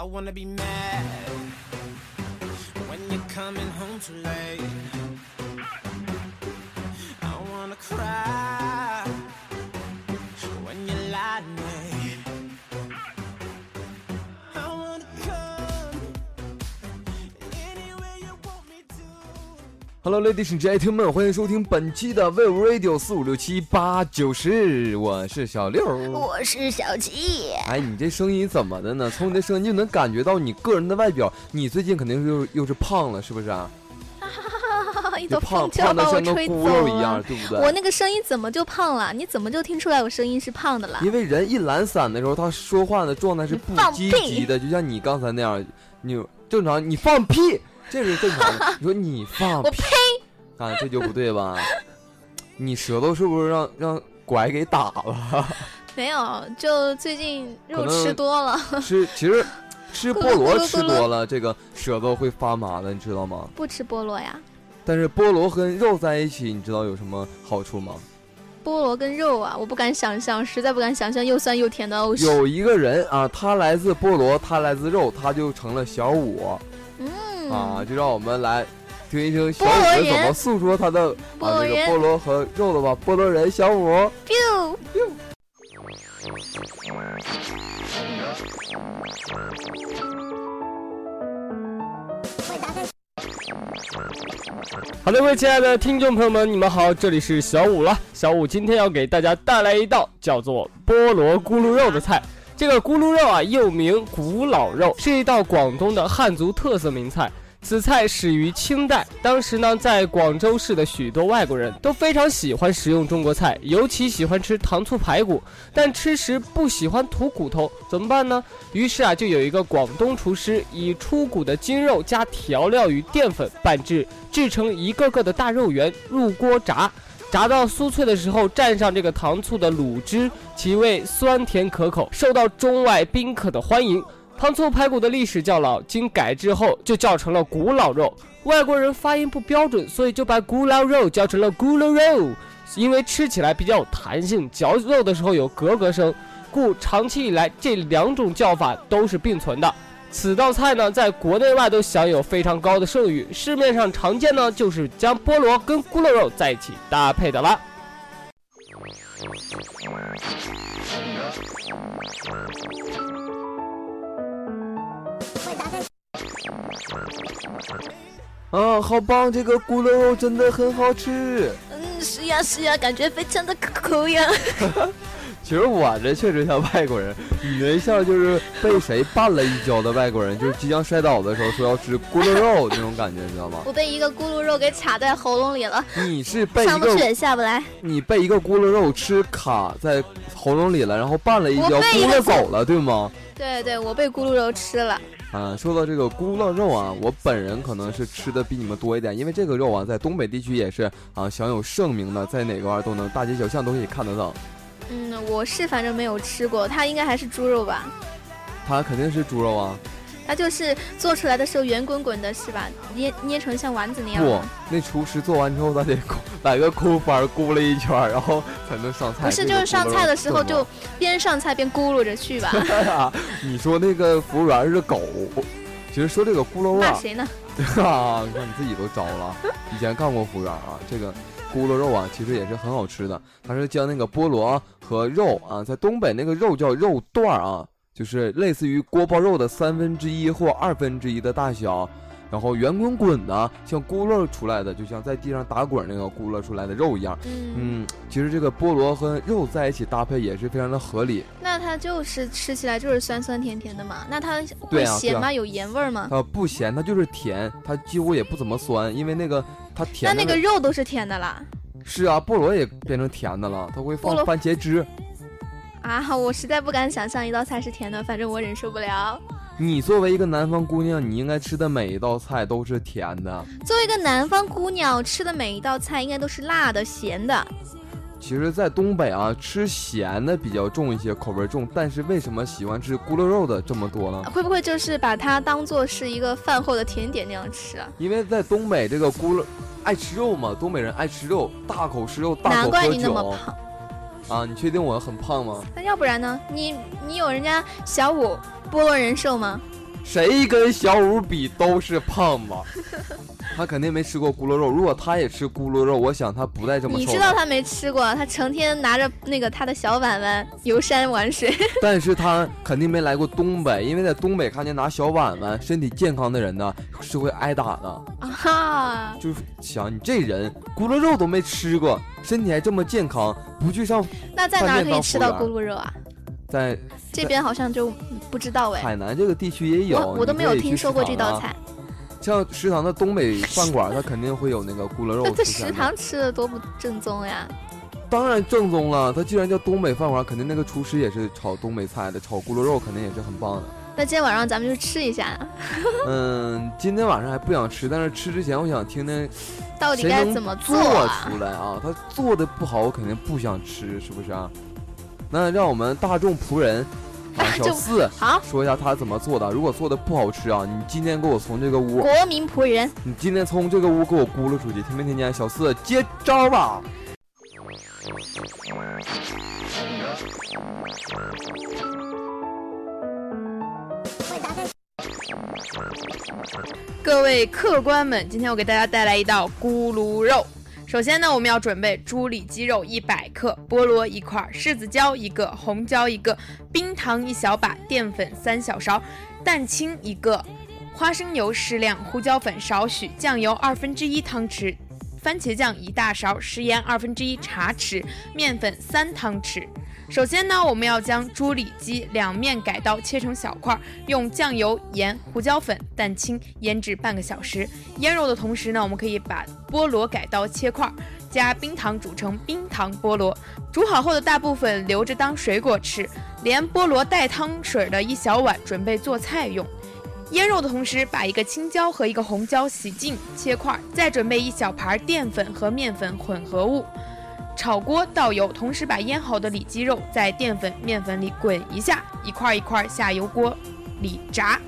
I wanna be mad when you're coming home too late. I wanna cry Hello, ladies and gentlemen，欢迎收听本期的 Wave Radio 四五六七八九十，我是小六。我是小七，哎，你这声音怎么的呢？从你的声音就能感觉到你个人的外表，你最近肯定是又又是胖了，是不是啊？一头就胖胖的像个把我吹走咕噜一样，对不对？我那个声音怎么就胖了？你怎么就听出来我声音是胖的了？因为人一懒散的时候，他说话的状态是不积极的，就像你刚才那样，你正常你放屁，这是正常的。你说你放我屁，啊，这就不对吧？你舌头是不是让让拐给打了？没有，就最近肉吃多了，吃其实吃菠萝吃多了，这个舌头会发麻的，你知道吗？不吃菠萝呀。但是菠萝跟肉在一起，你知道有什么好处吗？菠萝跟肉啊，我不敢想象，实在不敢想象又酸又甜的哦。有一个人啊，他来自菠萝，他来自肉，他就成了小五嗯啊，就让我们来听一听小五是怎么诉说他的啊这个菠萝和肉的吧。菠萝人小五，biu 好的，各位亲爱的听众朋友们，你们好，这里是小五了。小五今天要给大家带来一道叫做菠萝咕噜肉的菜。这个咕噜肉啊，又名古老肉，是一道广东的汉族特色名菜。此菜始于清代，当时呢，在广州市的许多外国人都非常喜欢食用中国菜，尤其喜欢吃糖醋排骨，但吃时不喜欢吐骨头，怎么办呢？于是啊，就有一个广东厨师以出骨的筋肉加调料与淀粉拌制，制成一个个的大肉圆，入锅炸。炸到酥脆的时候，蘸上这个糖醋的卤汁，其味酸甜可口，受到中外宾客的欢迎。糖醋排骨的历史较老，经改制后就叫成了古老肉。外国人发音不标准，所以就把古老肉叫成了咕噜肉，因为吃起来比较有弹性，嚼肉的时候有咯咯声，故长期以来这两种叫法都是并存的。此道菜呢，在国内外都享有非常高的盛誉，市面上常见呢就是将菠萝跟咕噜肉在一起搭配的啦。啊，好棒！这个咕噜肉真的很好吃。嗯，是呀是呀，感觉非常的可口呀。其实我这确实像外国人，你那像就是被谁绊了一跤的外国人，就是即将摔倒的时候说要吃咕噜肉那种感觉，你知道吗？我被一个咕噜肉给卡在喉咙里了，你是被上不去也下不来。你被一个咕噜肉吃卡在喉咙里了，然后绊了一跤，咕噜走了，对吗？对对，我被咕噜肉吃了。啊，说到这个咕噜肉啊，我本人可能是吃的比你们多一点，因为这个肉啊，在东北地区也是啊享有盛名的，在哪个儿都能大街小巷都可以看得到。嗯，我是反正没有吃过，它应该还是猪肉吧？它肯定是猪肉啊，它就是做出来的时候圆滚滚的，是吧？捏捏成像丸子那样不。，那厨师做完之后，他得咕来个空翻儿咕了一圈，然后才能上菜。不是，就是上菜的时候就边上菜边咕噜着去吧？啊，你说那个服务员是狗，其实说这个咕噜肉啊，那谁呢？啊，你看你自己都招了。以前干过服务员啊，这个咕噜肉啊，其实也是很好吃的。它是将那个菠萝和肉啊，在东北那个肉叫肉段儿啊，就是类似于锅包肉的三分之一或二分之一的大小，然后圆滚滚的，像咕噜出来的，就像在地上打滚那个咕噜出来的肉一样。嗯，嗯，其实这个菠萝和肉在一起搭配也是非常的合理。那它就是吃起来就是酸酸甜甜的嘛？那它对会啊对啊咸吗？有盐味儿吗？它不咸，它就是甜，它几乎也不怎么酸，因为那个它那甜那那个肉都是甜的啦？是啊，菠萝也变成甜的了，它会放番茄汁。啊，我实在不敢想象一道菜是甜的，反正我忍受不了。你作为一个南方姑娘，你应该吃的每一道菜都是甜的。作为一个南方姑娘，吃的每一道菜应该都是辣的、咸的。其实，在东北啊，吃咸的比较重一些，口味重。但是为什么喜欢吃咕噜肉的这么多呢？会不会就是把它当做是一个饭后的甜点那样吃啊？因为在东北这个咕噜爱吃肉嘛，东北人爱吃肉，大口吃肉，大口喝难怪你那么胖。啊！你确定我很胖吗？那要不然呢？你你有人家小五菠萝人瘦吗？谁跟小五比都是胖子。他肯定没吃过咕噜肉，如果他也吃咕噜肉，我想他不带这么瘦。你知道他没吃过，他成天拿着那个他的小碗碗游山玩水。但是他肯定没来过东北，因为在东北看见拿小碗碗、身体健康的人呢，是会挨打的。啊哈！就是想你这人咕噜肉都没吃过，身体还这么健康，不去上那在哪可以吃到咕噜肉啊？在这边好像就不知道哎，海南这个地区也有，我我都没有听说过。这道菜。像食堂的东北 饭馆，它肯定会有那个咕噜肉那在。食堂吃的多不正宗呀！当然正宗了，它既然叫东北饭馆，肯定那个厨师也是炒东北菜的，炒咕噜肉肯定也是很棒的。那今天晚上咱们就吃一下，嗯，今天晚上还不想吃，但是吃之前我想听听到底该怎么做啊？出来啊？他做的不好，我肯定不想吃，是不是啊？那让我们大众仆人啊，小四好，说一下他怎么做的。如果做的不好吃啊，你今天给我从这个屋，国民仆人，你今天从这个屋给我咕噜出去，听没听见？小四接招吧！各位客官们，今天我给大家带来一道咕噜肉。首先呢，我们要准备猪里脊肉一百克，菠萝一块，柿子椒一个，红椒一个，冰糖一小把，淀粉三小勺，蛋清一个，花生油适量，胡椒粉少许，酱油二分之一汤匙，番茄酱一大勺，食盐二分之一茶匙，面粉三汤匙。首先呢，我们要将猪里脊两面改刀切成小块儿，用酱油、盐、胡椒粉、蛋清腌制半个小时。腌肉的同时呢，我们可以把菠萝改刀切块儿，加冰糖煮成冰糖菠萝。煮好后的大部分留着当水果吃，连菠萝带汤水的一小碗准备做菜用。腌肉的同时，把一个青椒和一个红椒洗净切块儿，再准备一小盘淀粉和面粉混合物。炒锅倒油，同时把腌好的里脊肉在淀粉、面粉里滚一下，一块一块下油锅里炸，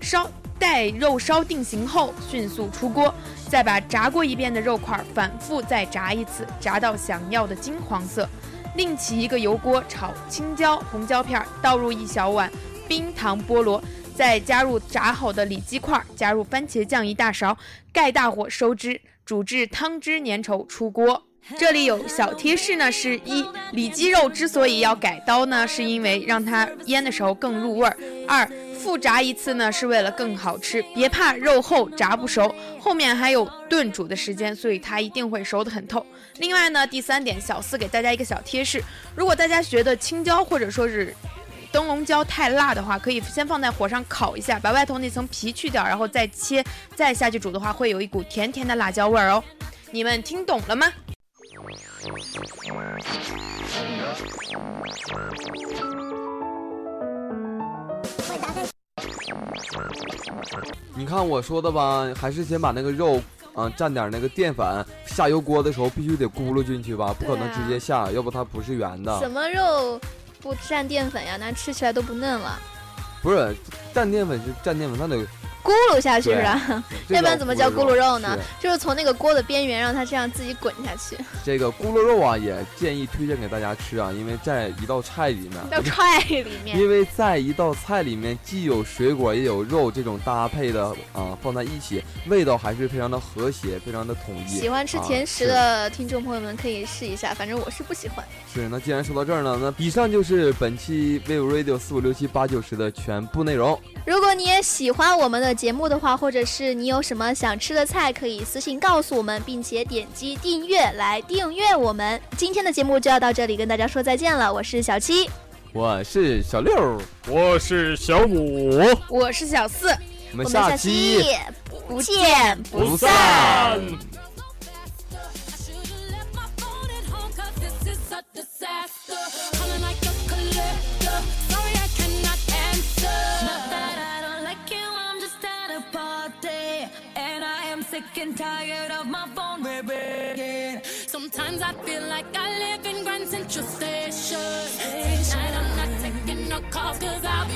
烧待肉烧定型后，迅速出锅，再把炸过一遍的肉块反复再炸一次，炸到想要的金黄色。另起一个油锅炒青椒、红椒片，倒入一小碗冰糖菠萝，再加入炸好的里脊块，加入番茄酱一大勺，盖大火收汁，煮至汤汁粘稠出锅。这里有小贴士呢，是一里脊肉之所以要改刀呢，是因为让它腌的时候更入味儿；二复炸一次呢，是为了更好吃。别怕肉厚炸不熟，后面还有炖煮的时间，所以它一定会熟得很透。另外呢，第三点，小四给大家一个小贴士：如果大家觉得青椒或者说是灯笼椒太辣的话，可以先放在火上烤一下，把外头那层皮去掉，然后再切，再下去煮的话，会有一股甜甜的辣椒味儿哦。你们听懂了吗？你看我说的吧，还是先把那个肉，啊、蘸点那个淀粉，下油锅的时候必须得咕噜进去吧，不可能直接下，要不它不是圆的。什么肉不蘸淀粉呀？那吃起来都不嫩了。不是蘸淀粉是蘸淀粉，它得咕噜下去是吧？这要不然怎么叫咕噜肉呢是？就是从那个锅的边缘让它这样自己滚下去。这个咕噜肉啊，也建议推荐给大家吃啊，因为在一道菜里面，到菜里面，因为在一道菜里面既有水果也有肉这种搭配的啊、放在一起，味道还是非常的和谐，非常的统一。喜欢吃啊甜食是的听众朋友们可以试一下，反正我是不喜欢。是，那既然说到这儿呢，那以上就是本期 Vivo Radio 四五六七八九十的全部内容。如果你也喜欢我们的节目的话，或者是你有什么想吃的菜，可以私信告诉我们，并且点击订阅来订阅我们。今天的节目就要到这里，跟大家说再见了。我是小七，我是小六，我是小五，我是小四。我们下期期不见不散。Sick and tired of my phone ringing. Sometimes I feel like I live in Grand Central Station. Tonight I'm not taking no calls 'cause I